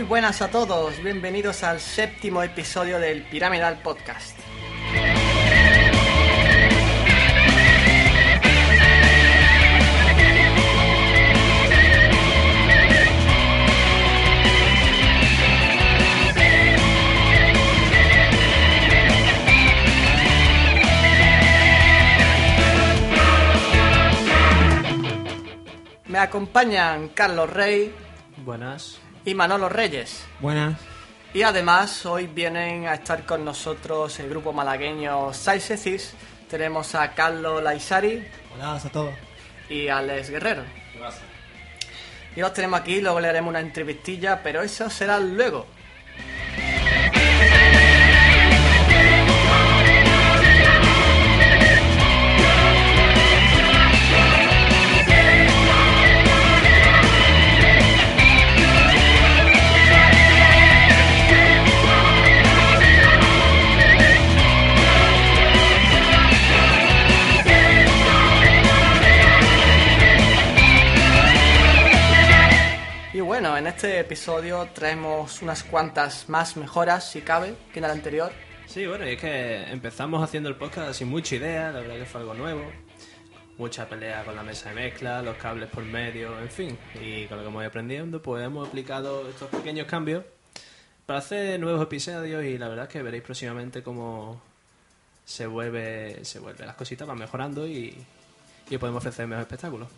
Muy buenas a todos, bienvenidos al séptimo episodio del Piramidal Podcast. Me acompañan Carlos Rey Buenas. Y Manolo Reyes. Buenas. Y además hoy vienen a estar con nosotros el grupo malagueño Saisecis. Tenemos a Carlos Laisari Hola a todos. y a Alex Guerrero. Y los tenemos aquí, luego le haremos una entrevistilla, pero eso será luego. Este episodio traemos unas cuantas más mejoras, si cabe, que en el anterior. Sí, bueno, y es que empezamos haciendo el podcast sin mucha idea, la verdad que fue algo nuevo. Mucha pelea con la mesa de mezcla, los cables por medio, en fin. Y con lo que hemos ido aprendiendo, pues hemos aplicado estos pequeños cambios para hacer nuevos episodios y la verdad es que veréis próximamente cómo se vuelve, se vuelve las cositas van mejorando y, y podemos ofrecer mejores espectáculos.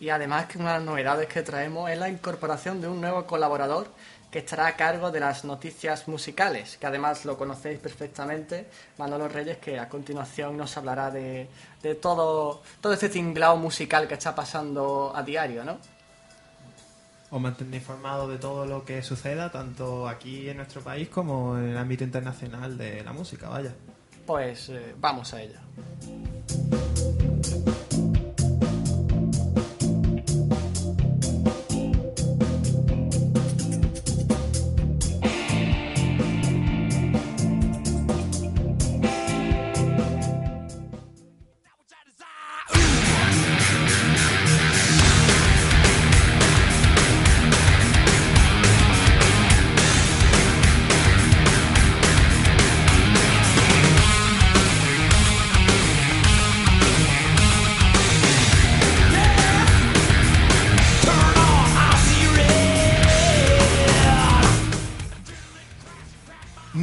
Y además que una de las novedades que traemos es la incorporación de un nuevo colaborador que estará a cargo de las noticias musicales, que además lo conocéis perfectamente, Manolo Reyes, que a continuación nos hablará de, de todo, todo este tinglao musical que está pasando a diario, ¿no? os mantendré informado de todo lo que suceda, tanto aquí en nuestro país como en el ámbito internacional de la música, vaya. Pues eh, vamos a ello.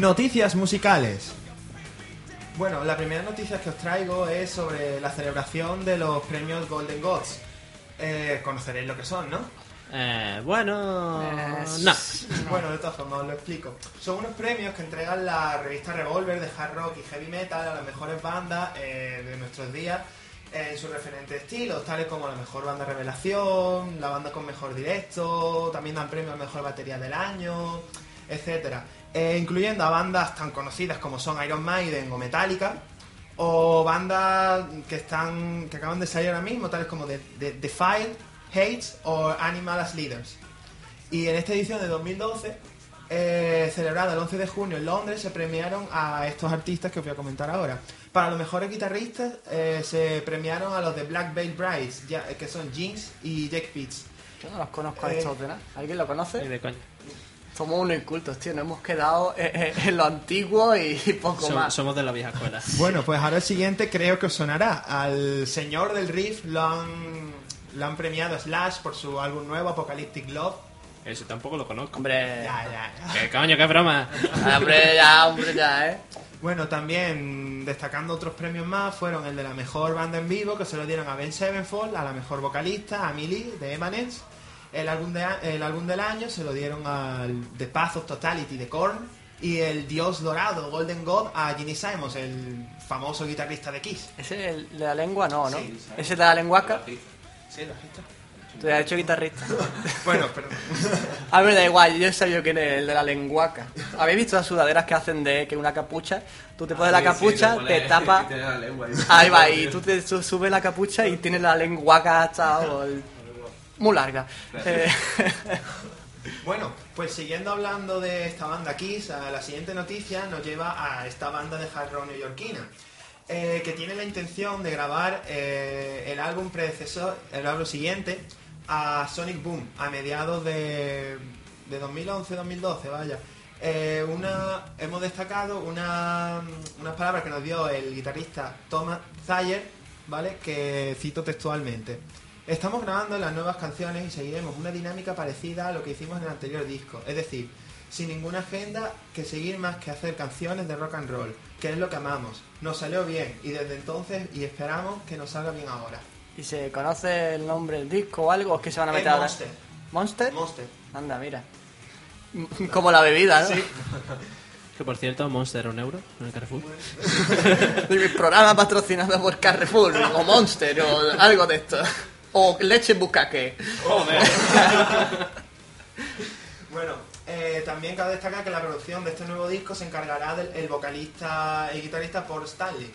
Noticias musicales. Bueno, la primera noticia que os traigo es sobre la celebración de los premios Golden Gods. Eh, conoceréis lo que son, ¿no? Eh, bueno, Eh, no. Bueno, de todas formas os lo explico. Son unos premios que entregan la revista Revolver de hard rock y heavy metal a las mejores bandas eh, de nuestros días en sus referentes estilos, tales como la mejor banda revelación, la banda con mejor directo, también dan premio a mejor batería del año, etcétera, Eh, incluyendo a bandas tan conocidas como son Iron Maiden o Metallica, o bandas que están que acaban de salir ahora mismo, tales como The, The, Defiled, Hates o Animal as Leaders. Y en esta edición de 2012, eh, celebrada el 11 de junio en Londres, se premiaron a estos artistas que os voy a comentar ahora. Para los mejores guitarristas eh, se premiaron a los de Black Veil Brides, ya- que son Jinx y Jake Pitts. Yo no los conozco a Eh, estos de nada. ¿Alguien lo Ni conoce? de coña. Somos unos incultos, tío. Nos hemos quedado en, lo antiguo y, poco Som- más. somos de la vieja escuela. Bueno, pues ahora el siguiente creo que os sonará. Al señor del riff lo han, lo han premiado Slash por su álbum nuevo, Apocalyptic Love. Ese tampoco lo conozco. Hombre, Ya, ya, ya. ¿Qué coño, qué broma? hombre, ya, hombre, ya, ¿eh? Bueno, también destacando otros premios más fueron el de la mejor banda en vivo, que se lo dieron a Ben Sevenfold, a la mejor vocalista, a Millie de Evanescence. El álbum, de, a- el álbum del año se lo dieron al The Path of Totality de Korn. Y el Dios Dorado, Golden God, a Ginny Simons, el famoso guitarrista de Kiss. Ese es el de la lengua, no, ¿no? Ese es de la lenguaca. Sí, visto. Te has hecho guitarrista. Bueno, pero... A me da igual, yo sabía quién es el de la lenguaca. ¿Habéis visto las sudaderas que hacen de que una capucha? Tú te pones la sí, capucha, te tapa. tiene la lengua ahí. Va, y tú te su- subes la capucha y tienes la lenguaca hasta el- muy larga. Eh, Bueno, pues siguiendo hablando de esta banda Kiss, a la siguiente noticia nos lleva a esta banda de hard rock neoyorquina, eh, que tiene la intención de grabar eh, el álbum predecesor, el álbum siguiente, a Sonic Boom, a mediados de, de 2011-2012, vaya. Eh, una, hemos destacado una, unas palabras que nos dio el guitarrista Thomas Thayer, ¿vale? Que cito textualmente. Estamos grabando las nuevas canciones y seguiremos una dinámica parecida a lo que hicimos en el anterior disco. Es decir, sin ninguna agenda que seguir más que hacer canciones de rock and roll, que es lo que amamos. Nos salió bien y desde entonces y esperamos que nos salga bien ahora. ¿Y se conoce el nombre del disco o algo? ¿O es que se van a Es meter ahora? Monster. ¿Monster? Monster. Anda, mira. Como la bebida, ¿no? Sí. Que por cierto, Monster un euro en el Carrefour. Y mi programa patrocinado por Carrefour, o Monster, o algo de esto. O leche bucaque. Bueno, eh, también cabe destacar que la producción de este nuevo disco se encargará del el vocalista y guitarrista Paul Stanley.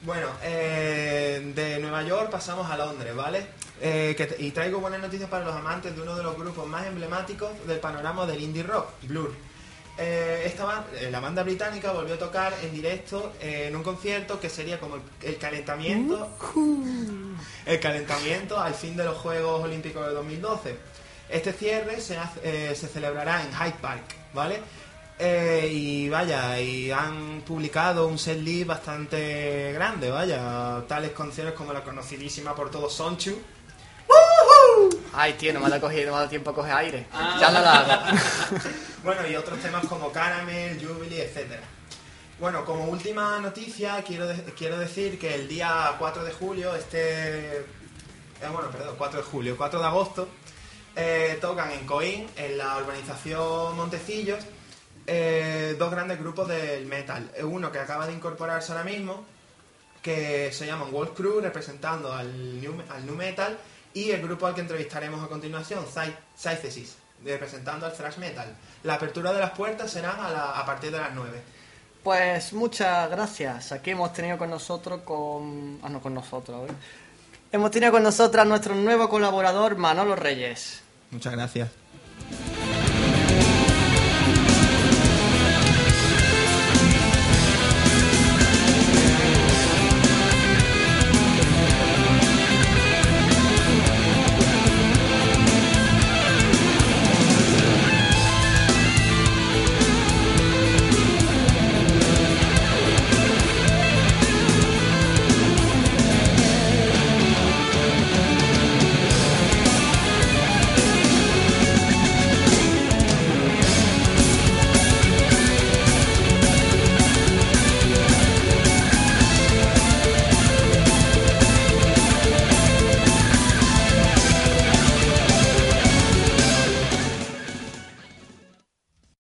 Bueno, eh, de Nueva York pasamos a Londres, ¿vale? Eh, que y traigo buenas noticias para los amantes de uno de los grupos más emblemáticos del panorama del indie rock, Blur. Eh, esta ba- eh, la banda británica volvió a tocar en directo eh, en un concierto que sería como el, el calentamiento el calentamiento al fin de los Juegos Olímpicos de 2012. Este cierre se, hace- eh, se celebrará en Hyde Park, ¿vale? Eh, y vaya, y han publicado un setlist bastante grande, vaya, tales canciones como la conocidísima por todos Sonchu, Ay, tío, no me ha cogido, no me ha dado tiempo a coger aire. Ya no la hago. Bueno, y otros temas como Caramel, Jubilee, etcétera. Bueno, como última noticia, quiero, de- quiero decir que el día 4 de julio, este... eh, bueno, perdón, 4 de julio, 4 de agosto, eh, tocan en Coín, en la urbanización Montecillos, eh, dos grandes grupos del metal. Uno que acaba de incorporarse ahora mismo, que se llaman Wolf Crew, representando al new, al new metal, y el grupo al que entrevistaremos a continuación, Sy- Synthesis, representando al thrash metal. La apertura de las puertas será a, la- a partir de las 9. Pues muchas gracias. Aquí hemos tenido con nosotros con... Ah, no, con nosotros, ¿eh? Hemos tenido con nosotros a nuestro nuevo colaborador Manolo Reyes. Muchas gracias.